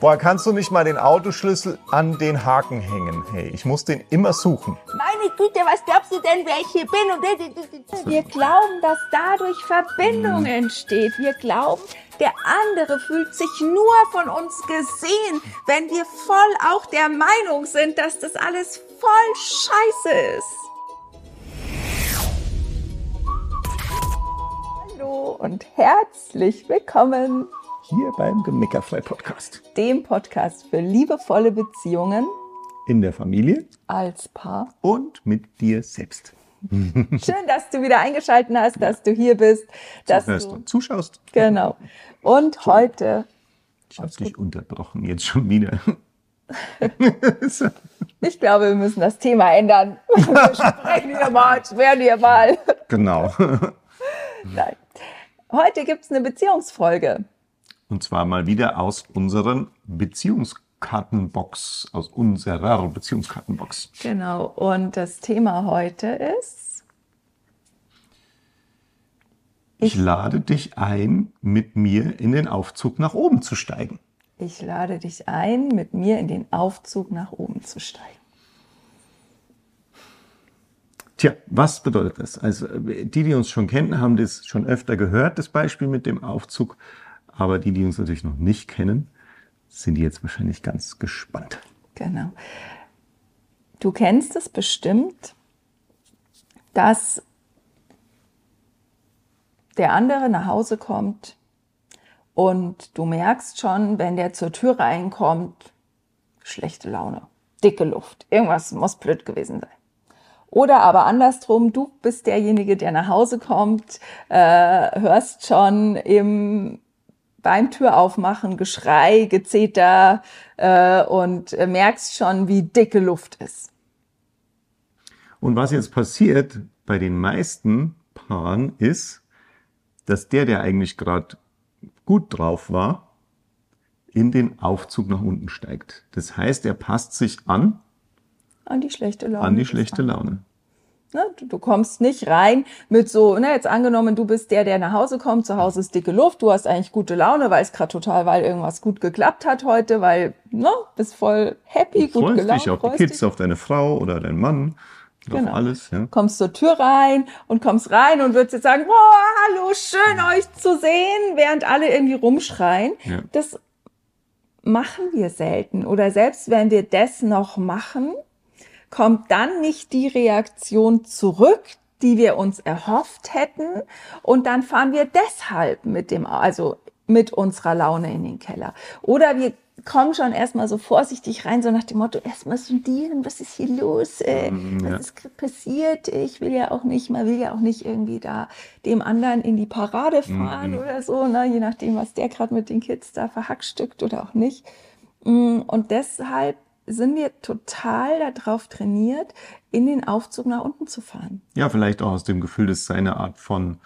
Boah, kannst du nicht mal den Autoschlüssel an den Haken hängen? Hey, ich muss den immer suchen. Meine Güte, was glaubst du denn, wer ich hier bin? Und wir glauben, dass dadurch Verbindung entsteht. Wir glauben, der andere fühlt sich nur von uns gesehen, wenn wir voll auch der Meinung sind, dass das alles voll scheiße ist. Hallo und herzlich willkommen Hier beim Gemickerfrei Podcast. dem Podcast für liebevolle Beziehungen In der Familie als Paar. und mit dir selbst. Schön, dass du wieder eingeschaltet hast, dass du hier bist, dass Hörst du und zuschaust. genau. Und heute, Ich habe dich unterbrochen, jetzt schon wieder. ich glaube, wir müssen das Thema ändern. Wir sprechen hier mal, werden hier mal. genau. Nein. Heute gibt's eine Beziehungsfolge. Und zwar mal wieder aus unseren Beziehungskartenbox, aus unserer Beziehungskartenbox. Genau. Und das Thema heute ist, Ich lade dich ein, mit mir in den Aufzug nach oben zu steigen. ich lade dich ein, mit mir in den Aufzug nach oben zu steigen. Tja, was bedeutet das? Also die, die uns schon kennen, haben das schon öfter gehört, das Beispiel mit dem Aufzug. Aber die, die uns natürlich noch nicht kennen, sind jetzt wahrscheinlich ganz gespannt. Genau. Du kennst es bestimmt, dass der andere nach Hause kommt und du merkst schon, wenn der zur Tür reinkommt, schlechte Laune, dicke Luft, irgendwas muss blöd gewesen sein. Oder aber andersrum, du bist derjenige, der nach Hause kommt, äh, hörst schon im beim Türaufmachen Geschrei, Gezeter äh, und äh, merkst schon, wie dicke Luft ist. Und was jetzt passiert bei den meisten Paaren ist, dass der, der eigentlich gerade gut drauf war, in den Aufzug nach unten steigt. Das heißt, er passt sich an An die schlechte Laune. an die schlechte. Laune. Ne? Du, du kommst nicht rein mit so, ne, jetzt angenommen, du bist der, der nach Hause kommt, zu Hause ist dicke Luft, du hast eigentlich gute Laune, weil es gerade total, weil irgendwas gut geklappt hat heute, weil, ne, bist voll happy, gut freust gelaunt, dich auf die freust Kids, dich. auf deine Frau oder deinen Mann, Genau. auf alles. Ja. kommst zur Tür rein und kommst rein und würdest jetzt sagen, boah, hallo, schön euch zu sehen, während alle irgendwie rumschreien. Ja. Das machen wir selten. Oder selbst wenn wir das noch machen, kommt dann nicht die Reaktion zurück, die wir uns erhofft hätten. Und dann fahren wir deshalb mit dem, also mit unserer Laune in den Keller. Oder wir kommen schon erstmal so vorsichtig rein, so nach dem Motto, erstmal sondieren, was ist hier los? Äh, ja. Was ist passiert? Ich will ja auch nicht, man will ja auch nicht irgendwie da dem anderen in die Parade fahren oder so, ne? je nachdem, was der gerade mit den Kids da verhackstückt oder auch nicht. Mm, Und deshalb sind wir total darauf trainiert, in den Aufzug nach unten zu fahren. ja, vielleicht auch aus dem Gefühl, dass seine Art von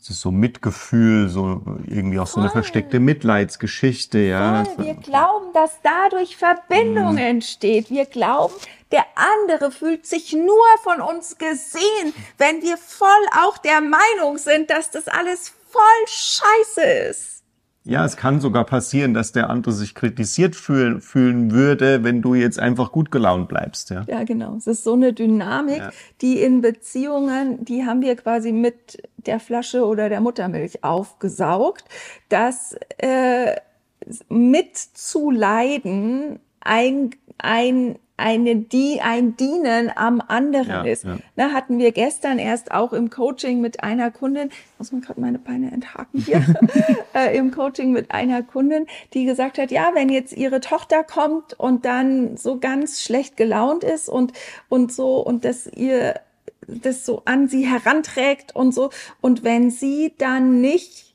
es ist so Mitgefühl, so irgendwie auch so eine versteckte Mitleidsgeschichte, ja. Weil wir glauben, dass dadurch Verbindung entsteht. Wir glauben, der andere fühlt sich nur von uns gesehen, wenn wir voll auch der Meinung sind, dass das alles voll scheiße ist. Ja, es kann sogar passieren, dass der andere sich kritisiert fühlen, fühlen würde, wenn du jetzt einfach gut gelaunt bleibst, ja. Ja, genau. Es ist so eine Dynamik, Ja. die in Beziehungen, die haben wir quasi mit der Flasche oder der Muttermilch aufgesaugt, dass äh, mitzuleiden ein, ein, eine, die, ein Dienen am anderen Ja, ist. ja. Na, hatten wir gestern erst auch im Coaching mit einer Kundin, muss man gerade meine Beine enthaken hier, äh, im Coaching mit einer Kundin, die gesagt hat, ja, wenn jetzt ihre Tochter kommt und dann so ganz schlecht gelaunt ist und, und so, und dass ihr das so an sie heranträgt und so, und wenn sie dann nicht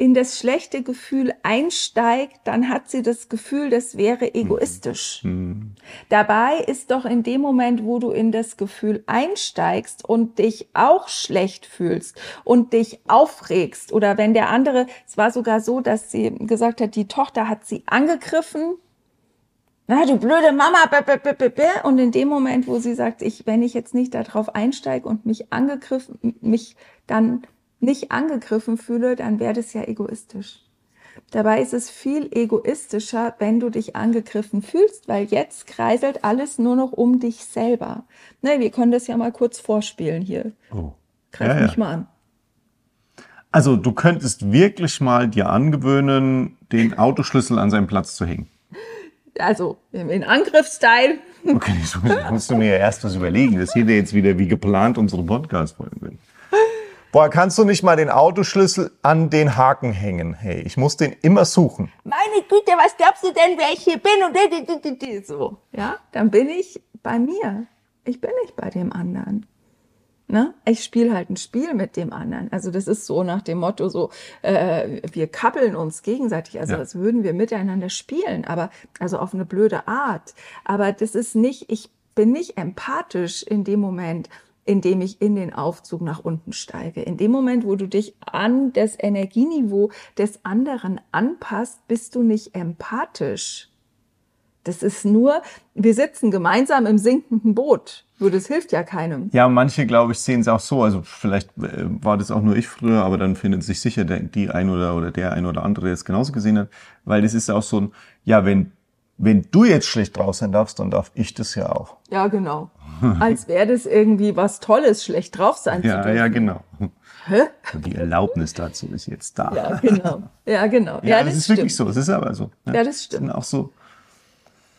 in das schlechte Gefühl einsteigt, dann hat sie das Gefühl, das wäre egoistisch. Dabei ist doch in dem Moment, wo du in das Gefühl einsteigst und dich auch schlecht fühlst und dich aufregst oder wenn der andere, es war sogar so, dass sie gesagt hat, die Tochter hat sie angegriffen. Na, du blöde Mama, b -b -b -b -b. und in dem Moment, wo sie sagt, ich, wenn ich jetzt nicht darauf einsteige und mich angegriffen, mich dann nicht angegriffen fühle, dann wäre das ja egoistisch. Dabei ist es viel egoistischer, wenn du dich angegriffen fühlst, weil jetzt kreiselt alles nur noch um dich selber. Ne, wir können das ja mal kurz vorspielen hier. Oh. Greif Ja, ja. mich mal an. Also du könntest wirklich mal dir angewöhnen, den Autoschlüssel an seinen Platz zu hängen. Also in Angriffsstyle. Okay, so musst du mir ja erst was überlegen. Das hier jetzt wieder wie geplant unsere Podcast-Folgen sind. Boah, kannst du nicht mal den Autoschlüssel an den Haken hängen? Hey, ich muss den immer suchen. Meine Güte, was glaubst du denn, wer ich hier bin? Und di- di- di- di- so. Ja, dann bin ich bei mir. Ich bin nicht bei dem anderen. Ne? Ich spiele halt ein Spiel mit dem anderen. Also das ist so nach dem Motto so, äh, wir kappeln uns gegenseitig, also Ja. als würden wir miteinander spielen, aber also auf eine blöde Art. Aber das ist nicht, ich bin nicht empathisch in dem Moment, in dem ich in den Aufzug nach unten steige. In dem Moment, wo du dich an das Energieniveau des anderen anpasst, bist du nicht empathisch. Das ist nur, wir sitzen gemeinsam im sinkenden Boot. Nur das hilft ja keinem. Ja, manche, glaube ich, sehen es auch so. Also vielleicht äh, war das auch nur ich früher, aber dann findet sich sicher der, die ein oder, oder der ein oder andere, der es genauso gesehen hat. Weil das ist auch so ein, ja, wenn, wenn du jetzt schlecht drauf sein darfst, dann darf ich das ja auch. Ja, genau. Als wäre das irgendwie was Tolles, schlecht drauf sein zu Ja, dürfen. ja, genau. Hä? Die Erlaubnis dazu ist jetzt da. Ja, genau. Ja, genau. Ja, das, ist wirklich so. Es ist aber so. Ja, das stimmt. auch so.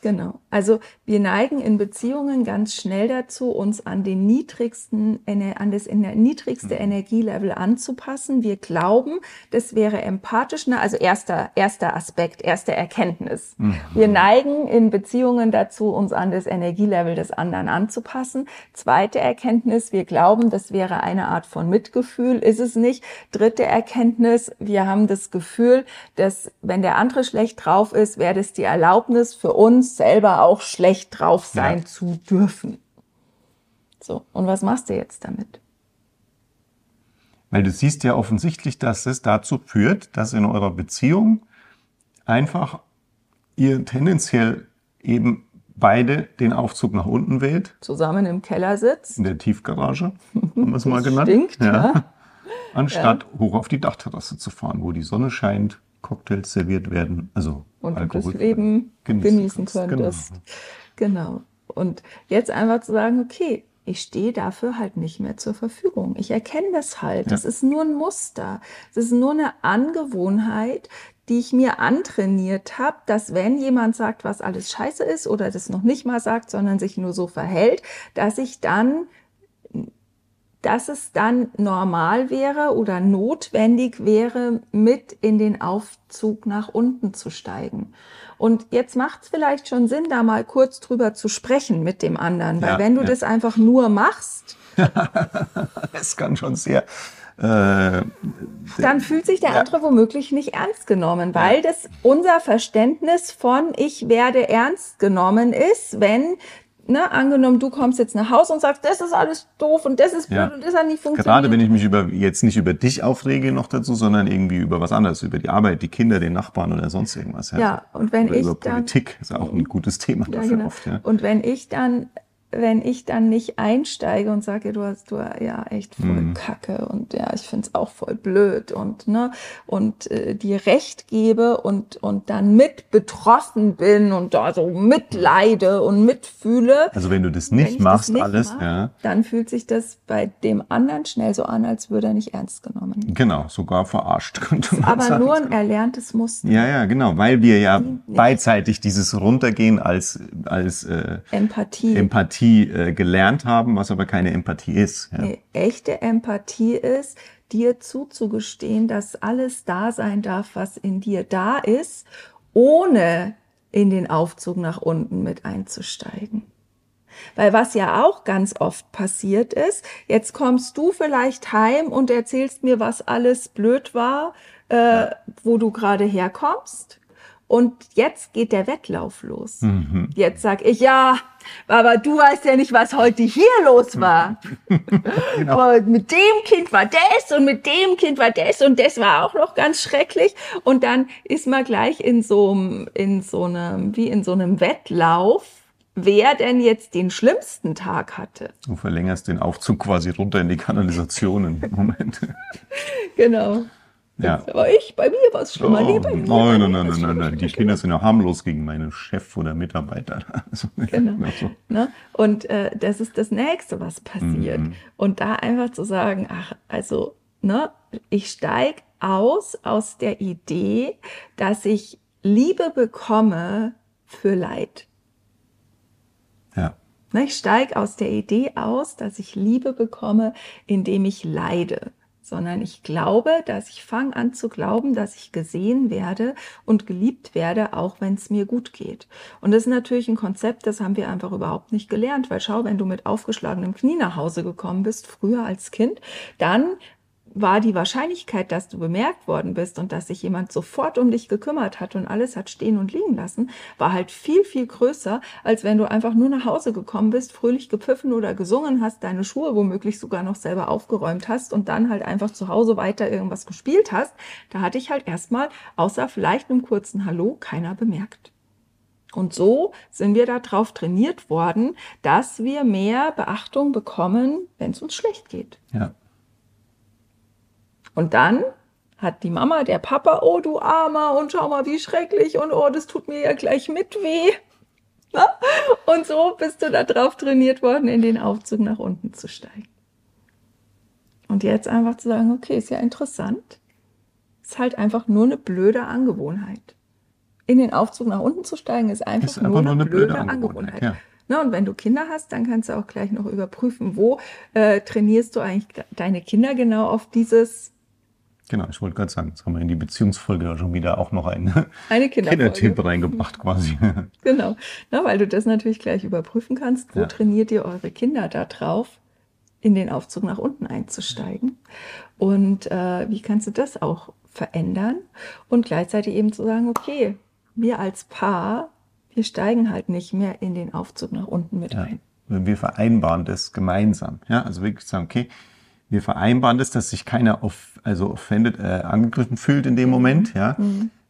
Genau. Also wir neigen in Beziehungen ganz schnell dazu, uns an den niedrigsten, an das niedrigste Energielevel anzupassen. Wir glauben, das wäre empathisch. Also erster, erster Aspekt, erste Erkenntnis. Wir neigen in Beziehungen dazu, uns an das Energielevel des anderen anzupassen. Zweite Erkenntnis, wir glauben, das wäre eine Art von Mitgefühl. Ist es nicht. Dritte Erkenntnis, wir haben das Gefühl, dass wenn der andere schlecht drauf ist, wäre das die Erlaubnis für uns selber auch schlecht drauf sein Ja. zu dürfen. So, und was machst du jetzt damit? Weil du siehst ja offensichtlich, dass es dazu führt, dass in eurer Beziehung einfach ihr tendenziell eben beide den Aufzug nach unten wählt, Zusammen im Keller sitzt? in der Tiefgarage, haben wir es mal genannt. Stinkt, ja. Anstatt hoch auf die Dachterrasse zu fahren, wo die Sonne scheint, Cocktails serviert werden, also und du das Alkohol Leben genießen genießen könntest. Genau. Und jetzt einfach zu sagen, okay, ich stehe dafür halt nicht mehr zur Verfügung. Ich erkenne das halt. Das ist nur ein Muster. Das ist nur eine Angewohnheit, die ich mir antrainiert habe, dass wenn jemand sagt, was alles scheiße ist oder das noch nicht mal sagt, sondern sich nur so verhält, dass ich dann dass es dann normal wäre oder notwendig wäre, mit in den Aufzug nach unten zu steigen. Und jetzt macht es vielleicht schon Sinn, da mal kurz drüber zu sprechen mit dem anderen, weil Ja, wenn du ja. das einfach nur machst, Es kann schon sehr äh, dann fühlt sich der andere womöglich nicht ernst genommen, weil das unser Verständnis von ich werde ernst genommen ist, wenn Ne, angenommen, du kommst jetzt nach Hause und sagst, das ist alles doof und das ist blöd Ja. und das hat nicht funktioniert. Gerade wenn ich mich über jetzt nicht über dich aufrege noch dazu, sondern irgendwie über was anderes, über die Arbeit, die Kinder, den Nachbarn oder sonst irgendwas. Ja, und wenn oder ich über dann- Politik ist auch ein gutes Thema Ja, dafür genau. oft. Ja. Und wenn ich dann, wenn ich dann nicht einsteige und sage, du hast du ja echt voll Mhm. Kacke und ja, ich find's auch voll blöd und ne und äh, dir Recht gebe und und dann mit betroffen bin und da so mitleide und mitfühle. Also wenn du das nicht ich machst, das nicht alles, mach, ja, dann fühlt sich das bei dem anderen schnell so an, als würde er nicht ernst genommen. genau, sogar verarscht könnte man Aber sagen. nur ein erlerntes Muster. ja, ja, genau, weil wir ja beidseitig dieses Runtergehen als als äh, Empathie. Empathie äh, gelernt haben, was aber keine Empathie ist. Ja. Nee, echte Empathie ist, dir zuzugestehen, dass alles da sein darf, was in dir da ist, ohne in den Aufzug nach unten mit einzusteigen. Weil was ja auch ganz oft passiert ist, jetzt kommst du vielleicht heim und erzählst mir, was alles blöd war, äh, wo du gerade herkommst. Und jetzt geht der Wettlauf los. Jetzt sag ich, ja, aber du weißt ja nicht, was heute hier los war. Und mit dem Kind war das und mit dem Kind war das und das war auch noch ganz schrecklich. Und dann ist man gleich in so einem, in so einem, wie in so einem Wettlauf, wer denn jetzt den schlimmsten Tag hatte. Du verlängerst den Aufzug quasi runter in die Kanalisation im Moment. Genau. Ja. Aber ich, bei mir war es schlimmer. nee, bei mir, bei nein, nein, nein, nein, nein. Die Kinder sind ja harmlos gegen meinen Chef oder Mitarbeiter. Also, Genau. also, Ne? Und äh, das ist das Nächste, was passiert. Mhm. Und da einfach zu sagen, ach, also, ne, ich steige aus aus der Idee, dass ich Liebe bekomme für Leid. ja, Ne, Ich steige aus der Idee aus, dass ich Liebe bekomme, indem ich leide, sondern ich glaube, dass ich fange an zu glauben, dass ich gesehen werde und geliebt werde, auch wenn es mir gut geht. Und das ist natürlich ein Konzept, das haben wir einfach überhaupt nicht gelernt, weil schau, wenn du mit aufgeschlagenem Knie nach Hause gekommen bist, früher als Kind, dann war die Wahrscheinlichkeit, dass du bemerkt worden bist und dass sich jemand sofort um dich gekümmert hat und alles hat stehen und liegen lassen, war halt viel, viel größer, als wenn du einfach nur nach Hause gekommen bist, fröhlich gepfiffen oder gesungen hast, deine Schuhe womöglich sogar noch selber aufgeräumt hast und dann halt einfach zu Hause weiter irgendwas gespielt hast. Da hatte ich halt erstmal, außer vielleicht einem kurzen Hallo, keiner bemerkt. Und so sind wir darauf trainiert worden, dass wir mehr Beachtung bekommen, wenn es uns schlecht geht. ja. Und dann hat die Mama, der Papa, oh du Armer und schau mal, wie schrecklich und oh, das tut mir ja gleich mit weh. Und so bist du da drauf trainiert worden, in den Aufzug nach unten zu steigen. Und jetzt einfach zu sagen, okay, ist ja interessant. Ist halt einfach nur eine blöde Angewohnheit. In den Aufzug nach unten zu steigen, ist einfach, Ist einfach nur eine, blöde, Angewohnheit. ja. Na, und wenn du Kinder hast, dann kannst du auch gleich noch überprüfen, wo äh, trainierst du eigentlich deine Kinder genau auf dieses Genau, ich wollte gerade sagen, jetzt haben wir in die Beziehungsfolge ja schon wieder auch noch einen eine. Kindertipp reingebracht quasi. Genau, Na, weil du das natürlich gleich überprüfen kannst. Wo Ja. trainiert ihr eure Kinder da drauf, in den Aufzug nach unten einzusteigen? Und äh, wie kannst du das auch verändern? Und gleichzeitig eben zu sagen, okay, wir als Paar, wir steigen halt nicht mehr in den Aufzug nach unten mit Ja. ein. Wir vereinbaren das gemeinsam. Ja, also wirklich sagen, okay, wir vereinbaren das, dass sich keiner auf, also offended, äh, angegriffen fühlt in dem Mhm. Moment, ja.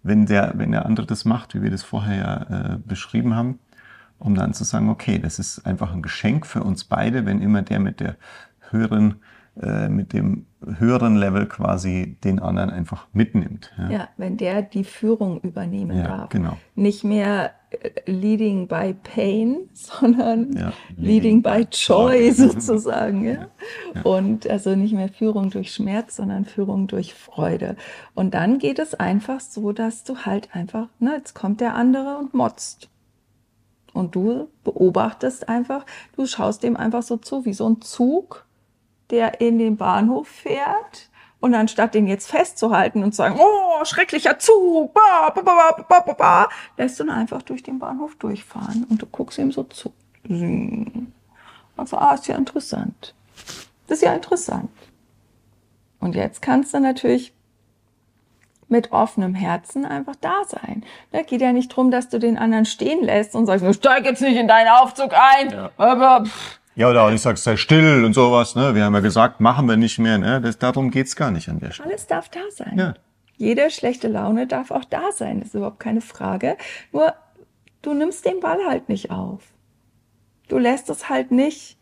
Wenn der, wenn der andere das macht, wie wir das vorher ja äh, beschrieben haben, um dann zu sagen, okay, das ist einfach ein Geschenk für uns beide, wenn immer der mit der höheren, äh, mit dem höheren Level quasi den anderen einfach mitnimmt. Ja, Ja, wenn der die Führung übernehmen Ja, darf. genau. Nicht mehr leading by pain, sondern Ja, leading, by joy sozusagen. Ja? Und also nicht mehr Führung durch Schmerz, sondern Führung durch Freude. Und dann geht es einfach so, dass du halt einfach, ne, jetzt kommt der andere und motzt. Und du beobachtest einfach, du schaust dem einfach so zu, wie so ein Zug, der in den Bahnhof fährt. Und anstatt den jetzt festzuhalten und zu sagen, oh, schrecklicher Zug, ba, ba, ba, ba, ba, ba, ba, lässt du ihn einfach durch den Bahnhof durchfahren und du guckst ihm so zu. Also, ah, ist ja interessant. Das ist ja interessant. Und jetzt kannst du natürlich mit offenem Herzen einfach da sein. Da geht ja nicht drum, dass du den anderen stehen lässt und sagst, steig jetzt nicht in deinen Aufzug ein. Aber pff, Ja, oder auch nicht sagst, sei still und sowas, ne? Wir haben ja gesagt, machen wir nicht mehr, ne? Das, darum geht's gar nicht an der Stelle. alles darf da sein. Ja. Jede schlechte Laune darf auch da sein, das ist überhaupt keine Frage. Nur du nimmst den Ball halt nicht auf. Du lässt es halt nicht,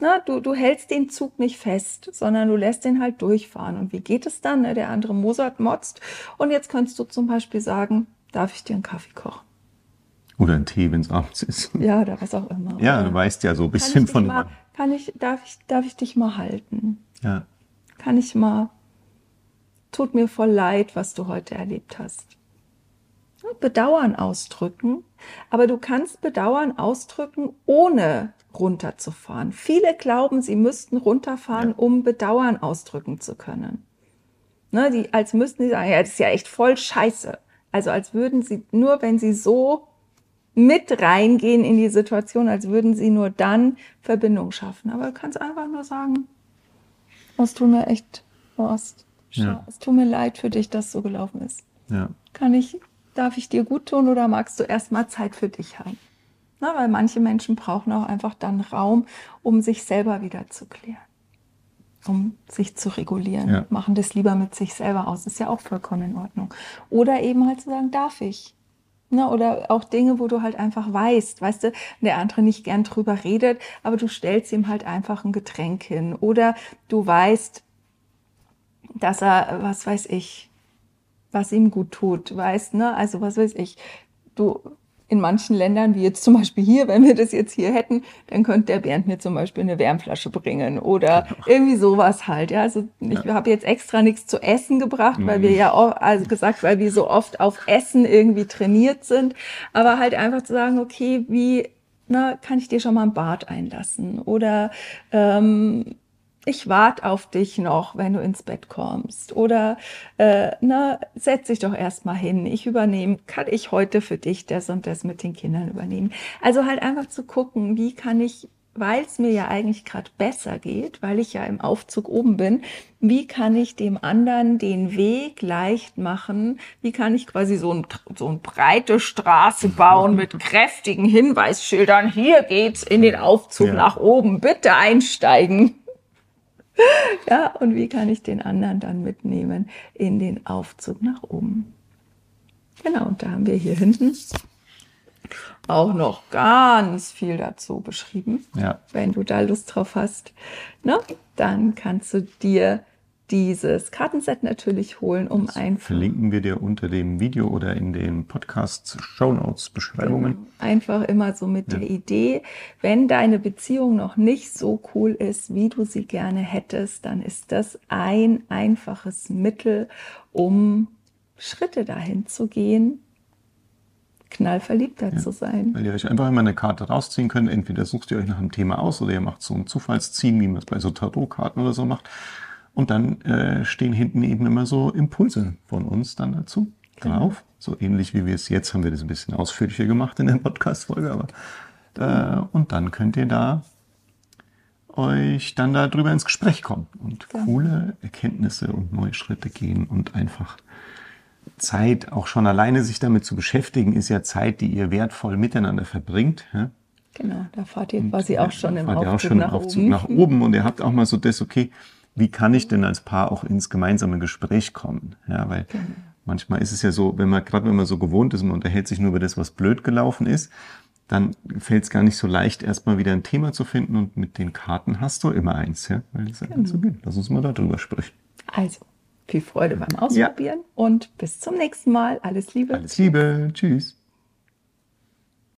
na, du, du hältst den Zug nicht fest, sondern du lässt den halt durchfahren. Und wie geht es dann? Ne? Der andere Mozart motzt. Und jetzt kannst du zum Beispiel sagen, darf ich dir einen Kaffee kochen? Oder ein Tee, wenn's abends ist. Ja, oder was auch immer. Ja, du weißt ja so ein bisschen von. mal, kann ich, darf ich, darf ich dich mal halten? Ja, kann ich mal, tut mir voll leid, was du heute erlebt hast. Bedauern ausdrücken, aber du kannst Bedauern ausdrücken, ohne runterzufahren. Viele glauben, sie müssten runterfahren, Ja. um Bedauern ausdrücken zu können. Ne, die, als müssten sie sagen, ja, das ist ja echt voll scheiße. Also als würden sie, nur wenn sie so mit reingehen in die Situation, als würden sie nur dann Verbindung schaffen. Aber du kannst einfach nur sagen, oh, es tut mir echt, oh, es, Ja. es tut mir leid für dich, dass es so gelaufen ist. ja, Kann ich, darf ich dir gut tun oder magst du erstmal Zeit für dich haben? Na, weil manche Menschen brauchen auch einfach dann Raum, um sich selber wieder zu klären. Um sich zu regulieren. Ja. Machen das lieber mit sich selber aus. Ist ja auch vollkommen in Ordnung. Oder eben halt zu sagen, darf ich? Na, oder auch Dinge, wo du halt einfach weißt, weißt du, der andere nicht gern drüber redet, aber du stellst ihm halt einfach ein Getränk hin. Oder du weißt, dass er, was weiß ich, was ihm gut tut, weißt, ne? Also was weiß ich, du in manchen Ländern, wie jetzt zum Beispiel hier, wenn wir das jetzt hier hätten, dann könnte der Bernd mir zum Beispiel eine Wärmflasche bringen oder genau. irgendwie sowas halt. Ja, also ich ja. habe jetzt extra nichts zu essen gebracht, weil wir mhm. ja auch, also gesagt, weil wir so oft auf Essen irgendwie trainiert sind, aber halt einfach zu sagen, okay, wie na, kann ich dir schon mal ein Bad einlassen oder ähm, ich warte auf dich noch, wenn du ins Bett kommst. Oder äh, na, setz dich doch erstmal hin. Ich übernehme, kann ich heute für dich das und das mit den Kindern übernehmen. Also halt einfach zu gucken, wie kann ich, weil es mir ja eigentlich gerade besser geht, weil ich ja im Aufzug oben bin, wie kann ich dem anderen den Weg leicht machen? Wie kann ich quasi so, ein, so eine breite Straße bauen mit kräftigen Hinweisschildern? Hier geht's in den Aufzug ja. nach oben. Bitte einsteigen. ja, und wie kann ich den anderen dann mitnehmen in den Aufzug nach oben? Genau, und da haben wir hier hinten auch noch ganz viel dazu beschrieben. Ja. Wenn du da Lust drauf hast, ne, dann kannst du dir dieses Kartenset natürlich holen, um das einfach. Verlinken wir dir unter dem Video oder in den Podcast Show Notes Beschreibungen. Genau. Einfach immer so mit ja. der Idee, wenn deine Beziehung noch nicht so cool ist, wie du sie gerne hättest, dann ist das ein einfaches Mittel, um Schritte dahin zu gehen, knallverliebter ja. zu sein. Weil ihr euch einfach immer eine Karte rausziehen könnt. Entweder sucht ihr euch nach einem Thema aus oder ihr macht so ein Zufallsziehen, wie man es bei so Tarotkarten oder so macht. Und dann äh, stehen hinten eben immer so Impulse von uns dann dazu genau. drauf. So ähnlich wie wir es jetzt haben wir das ein bisschen ausführlicher gemacht in der Podcast-Folge, aber äh, und dann könnt ihr da euch dann darüber ins Gespräch kommen und ja. coole Erkenntnisse und neue Schritte gehen und einfach Zeit, auch schon alleine sich damit zu beschäftigen, ist ja Zeit, die ihr wertvoll miteinander verbringt. Ja? Genau, da fahrt ihr quasi auch schon im Aufzug, auch schon nach, Aufzug oben. nach oben und ihr habt auch mal so das, okay, wie kann ich denn als Paar auch ins gemeinsame Gespräch kommen? Ja, weil genau. manchmal ist es ja so, wenn man, gerade wenn man so gewohnt ist, man unterhält sich nur über das, was blöd gelaufen ist, dann fällt es gar nicht so leicht, erstmal wieder ein Thema zu finden und mit den Karten hast du immer eins, ja, weil das genau. so geht. Lass uns mal darüber sprechen. Also, viel Freude beim Ausprobieren ja. und bis zum nächsten Mal. Alles Liebe. Alles Liebe. Tschüss.